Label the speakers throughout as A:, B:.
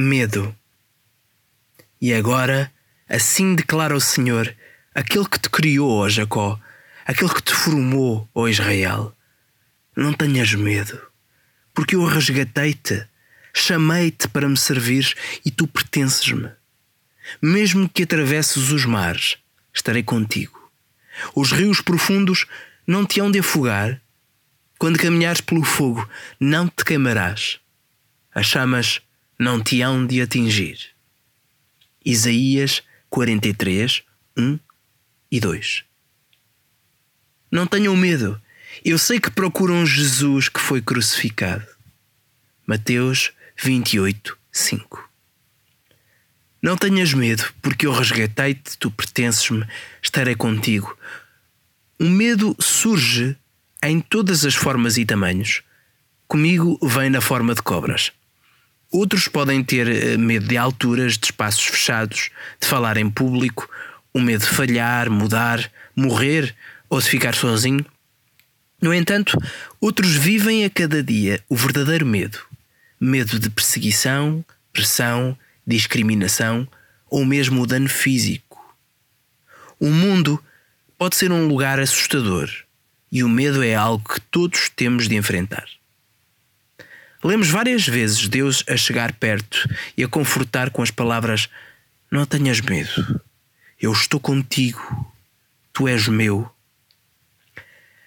A: medo. E agora, assim declara o Senhor, aquele que te criou, ó Jacó, aquele que te formou, ó Israel. Não tenhas medo, porque eu resgatei-te, chamei-te para me servir e tu pertences-me. Mesmo que atravesses os mares, estarei contigo. Os rios profundos não te hão de afogar. Quando caminhares pelo fogo, não te queimarás. As chamas não te hão de atingir. Isaías 43, 1 e 2. Não tenham medo. Eu sei que procuram Jesus que foi crucificado. Mateus 28, 5. Não tenhas medo, porque eu resgatei-te, tu pertences-me, estarei contigo. O medo surge em todas as formas e tamanhos. Comigo vem na forma de cobras. Outros podem ter eh, medo de alturas, de espaços fechados, de falar em público, o medo de falhar, mudar, morrer ou de ficar sozinho. No entanto, outros vivem a cada dia o verdadeiro medo: medo de perseguição, pressão, discriminação ou mesmo o dano físico. O mundo pode ser um lugar assustador e o medo é algo que todos temos de enfrentar. Lemos várias vezes Deus a chegar perto e a confortar com as palavras: Não tenhas medo, eu estou contigo, tu és meu.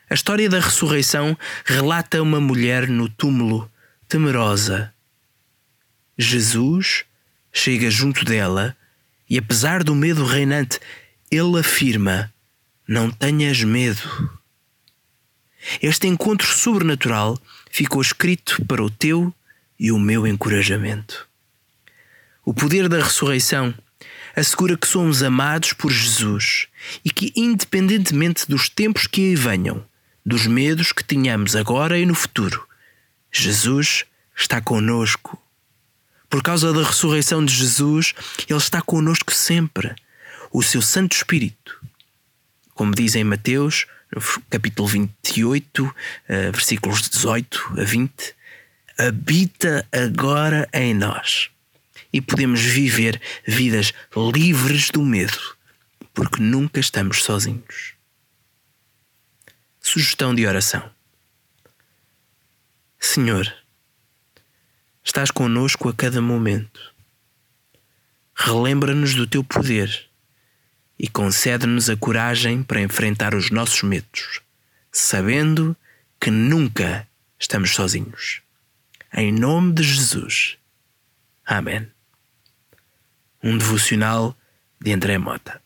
A: A história da ressurreição relata uma mulher no túmulo, temerosa. Jesus chega junto dela e, apesar do medo reinante, ele afirma: Não tenhas medo. Este encontro sobrenatural ficou escrito para o teu e o meu encorajamento. O poder da ressurreição assegura que somos amados por Jesus e que, independentemente dos tempos que aí venham, dos medos que tenhamos agora e no futuro, Jesus está conosco. Por causa da ressurreição de Jesus, Ele está conosco sempre. O seu Santo Espírito. Como diz em Mateus capítulo 28, eh, versículos 18 a 20, habita agora em nós e podemos viver vidas livres do medo, porque nunca estamos sozinhos. Sugestão de oração: Senhor, estás conosco a cada momento. Relembra-nos do teu poder e concede-nos a coragem para enfrentar os nossos medos, sabendo que nunca estamos sozinhos. Em nome de Jesus. Amém. Um devocional de André Mota.